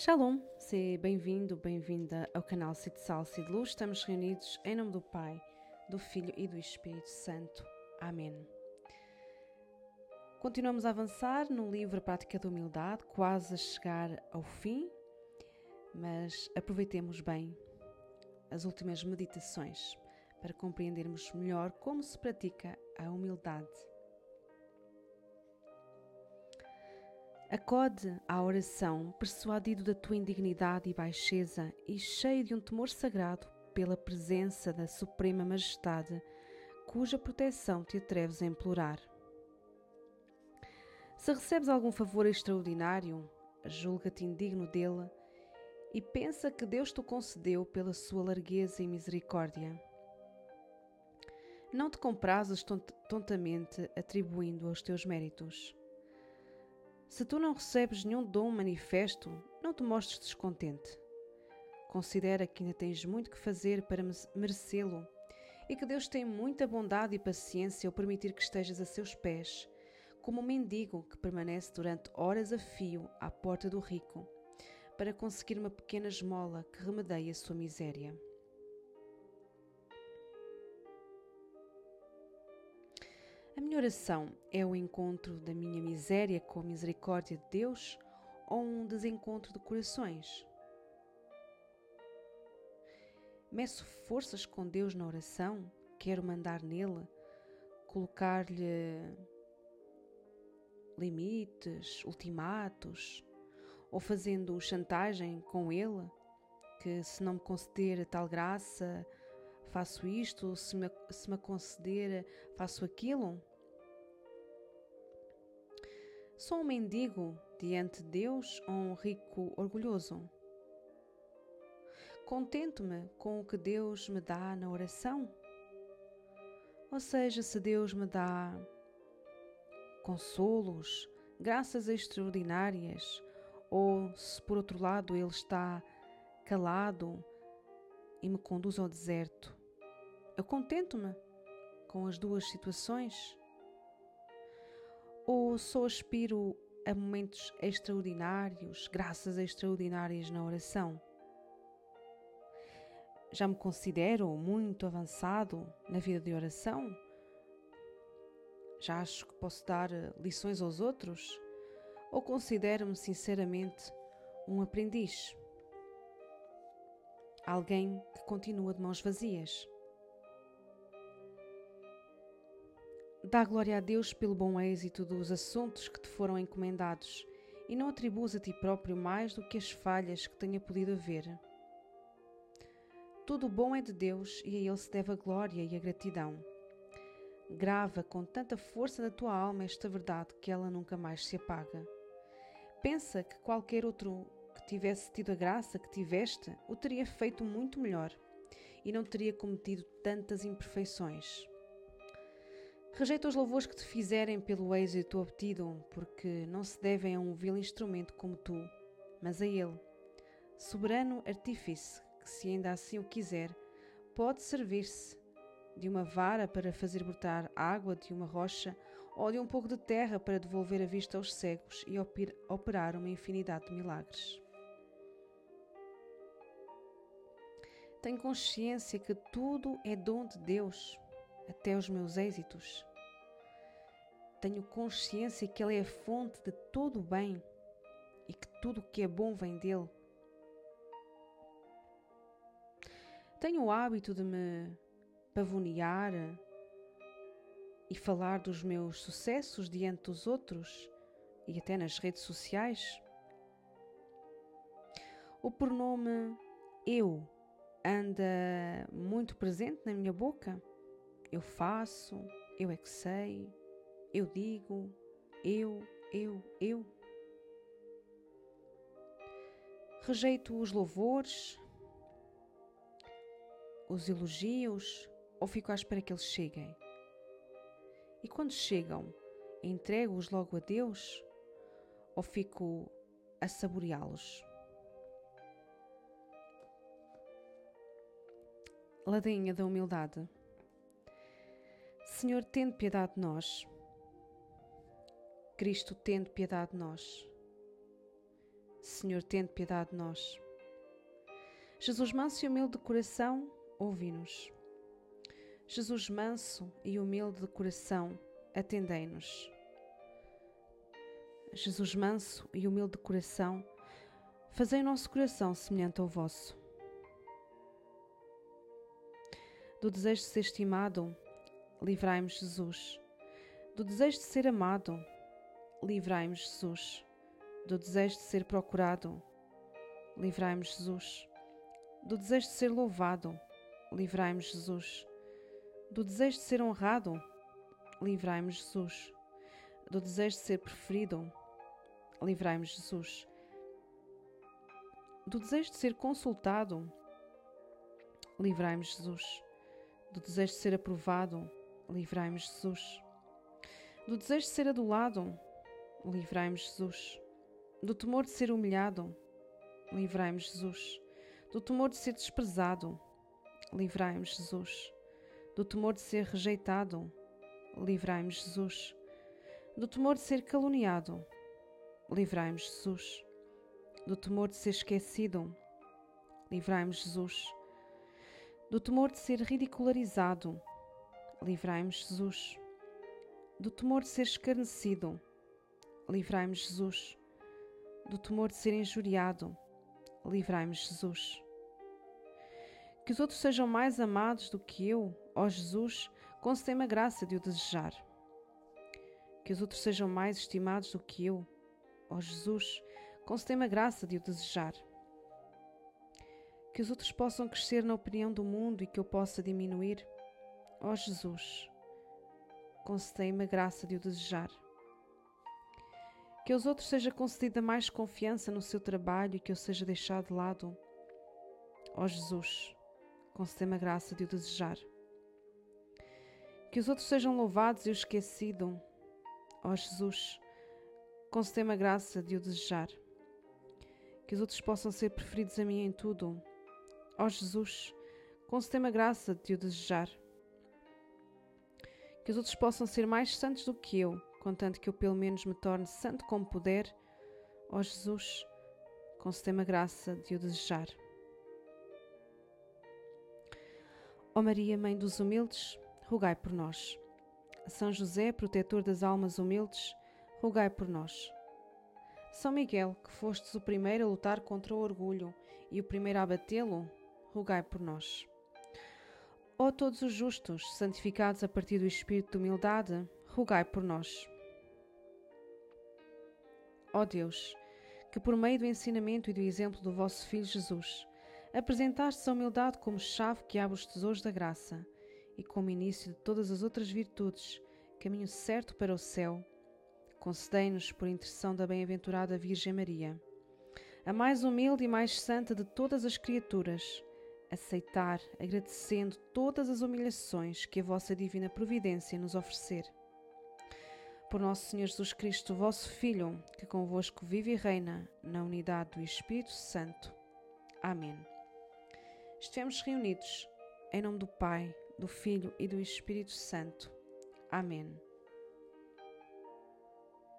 Shalom, seja bem-vindo, bem-vinda ao canal Cite Sal, Cite Luz. Estamos reunidos em nome do Pai, do Filho e do Espírito Santo. Amém. Continuamos a avançar no livro Prática da Humildade, quase a chegar ao fim, mas aproveitemos bem as últimas meditações para compreendermos melhor como se pratica a humildade. Acode à oração, persuadido da tua indignidade e baixeza e cheio de um temor sagrado pela presença da Suprema Majestade, cuja proteção te atreves a implorar. Se recebes algum favor extraordinário, julga-te indigno dele e pensa que Deus te concedeu pela sua largueza e misericórdia. Não te comprazes tontamente atribuindo aos teus méritos. Se tu não recebes nenhum dom manifesto, não te mostres descontente. Considera que ainda tens muito que fazer para merecê-lo e que Deus tem muita bondade e paciência ao permitir que estejas a seus pés, como um mendigo que permanece durante horas a fio à porta do rico, para conseguir uma pequena esmola que remedeie a sua miséria. A minha oração é o encontro da minha miséria com a misericórdia de Deus ou um desencontro de corações? Meço forças com Deus na oração? Quero mandar nele? Colocar-lhe limites, ultimatos? Ou fazendo chantagem com ele? Que se não me conceder tal graça, faço isto, se me, se me conceder, faço aquilo? Sou um mendigo diante de Deus ou um rico orgulhoso? Contento-me com o que Deus me dá na oração? Ou seja, se Deus me dá consolos, graças extraordinárias, ou se por outro lado Ele está calado e me conduz ao deserto, eu contento-me com as duas situações? Ou só aspiro a momentos extraordinários, graças extraordinárias na oração? Já me considero muito avançado na vida de oração? Já acho que posso dar lições aos outros? Ou considero-me sinceramente um aprendiz? Alguém que continua de mãos vazias? Dá glória a Deus pelo bom êxito dos assuntos que te foram encomendados e não atribuas a ti próprio mais do que as falhas que tenha podido haver. Tudo o bom é de Deus e a Ele se deve a glória e a gratidão. Grava com tanta força na tua alma esta verdade que ela nunca mais se apaga. Pensa que qualquer outro que tivesse tido a graça que tiveste o teria feito muito melhor e não teria cometido tantas imperfeições. Rejeita os louvores que te fizerem pelo êxito obtido, porque não se devem a um vil instrumento como tu, mas a Ele. Soberano artífice, que se ainda assim o quiser, pode servir-se de uma vara para fazer brotar água de uma rocha ou de um pouco de terra para devolver a vista aos cegos e operar uma infinidade de milagres. Tenho consciência que tudo é dom de Deus, até os meus êxitos. Tenho consciência que Ele é a fonte de todo o bem e que tudo o que é bom vem dele. Tenho o hábito de me pavonear e falar dos meus sucessos diante dos outros e até nas redes sociais. O pronome eu anda muito presente na minha boca. Eu faço, eu é que sei, eu digo, eu, eu, eu. Rejeito os louvores, os elogios ou fico à espera que eles cheguem? E quando chegam, entrego-os logo a Deus ou fico a saboreá-los? Ladainha da humildade. Senhor, tende piedade de nós Cristo, tendo piedade de nós. Senhor, tende piedade de nós. Jesus manso e humilde de coração, ouvi-nos. Jesus manso e humilde de coração, atendei-nos. Jesus manso e humilde de coração, fazei o nosso coração semelhante ao vosso. Do desejo de ser estimado, livrai-me Jesus. Do desejo de ser amado, livrai-me Jesus. Do desejo de ser procurado, livrai-me Jesus. Do desejo de ser louvado, livrai-me Jesus. Do desejo de ser honrado, livrai-me Jesus. Do desejo de ser preferido, livrai-me Jesus. Do desejo de ser consultado, livrai-me Jesus do desejo de ser aprovado, livrai-me, Jesus. Do desejo de ser adulado, livrai-me, Jesus. Do temor de ser humilhado, livrai-me, Jesus. Do temor de ser desprezado, livrai-me, Jesus. Do temor de ser rejeitado, livrai-me, Jesus. Do temor de ser caluniado, livrai-me, Jesus. Do temor de ser esquecido, livrai-me, Jesus do temor de ser ridicularizado. Livrai-me, Jesus. Do temor de ser escarnecido. Livrai-me, Jesus. Do temor de ser injuriado. Livrai-me, Jesus. Que os outros sejam mais amados do que eu, ó Jesus, concedei-me a graça de o desejar. Que os outros sejam mais estimados do que eu, ó Jesus, concedei-me a graça de o desejar que os outros possam crescer na opinião do mundo e que eu possa diminuir. Ó oh Jesus, concedei-me a graça de o desejar. Que aos outros seja concedida mais confiança no seu trabalho e que eu seja deixado de lado. Ó oh Jesus, concedei-me a graça de o desejar. Que os outros sejam louvados e o esquecido. Ó oh Jesus, concedei-me a graça de o desejar. Que os outros possam ser preferidos a mim em tudo Ó oh Jesus, concedei-me a graça de o desejar. Que os outros possam ser mais santos do que eu, contanto que eu pelo menos me torne santo como puder. Ó oh Jesus, concedei-me a graça de o desejar. Ó oh Maria, Mãe dos humildes, rogai por nós. São José, protetor das almas humildes, rogai por nós. São Miguel, que fostes o primeiro a lutar contra o orgulho e o primeiro a abatê-lo, rogai por nós. Ó todos os justos, santificados a partir do espírito de humildade, rogai por nós. Ó Deus, que por meio do ensinamento e do exemplo do vosso Filho Jesus, apresentastes a humildade como chave que abre os tesouros da graça e como início de todas as outras virtudes, caminho certo para o céu, concedei-nos, por intercessão da bem-aventurada Virgem Maria, a mais humilde e mais santa de todas as criaturas, aceitar, agradecendo todas as humilhações que a vossa divina providência nos oferecer. Por nosso Senhor Jesus Cristo, vosso Filho, que convosco vive e reina na unidade do Espírito Santo. Amém. Estivemos reunidos em nome do Pai, do Filho e do Espírito Santo. Amém.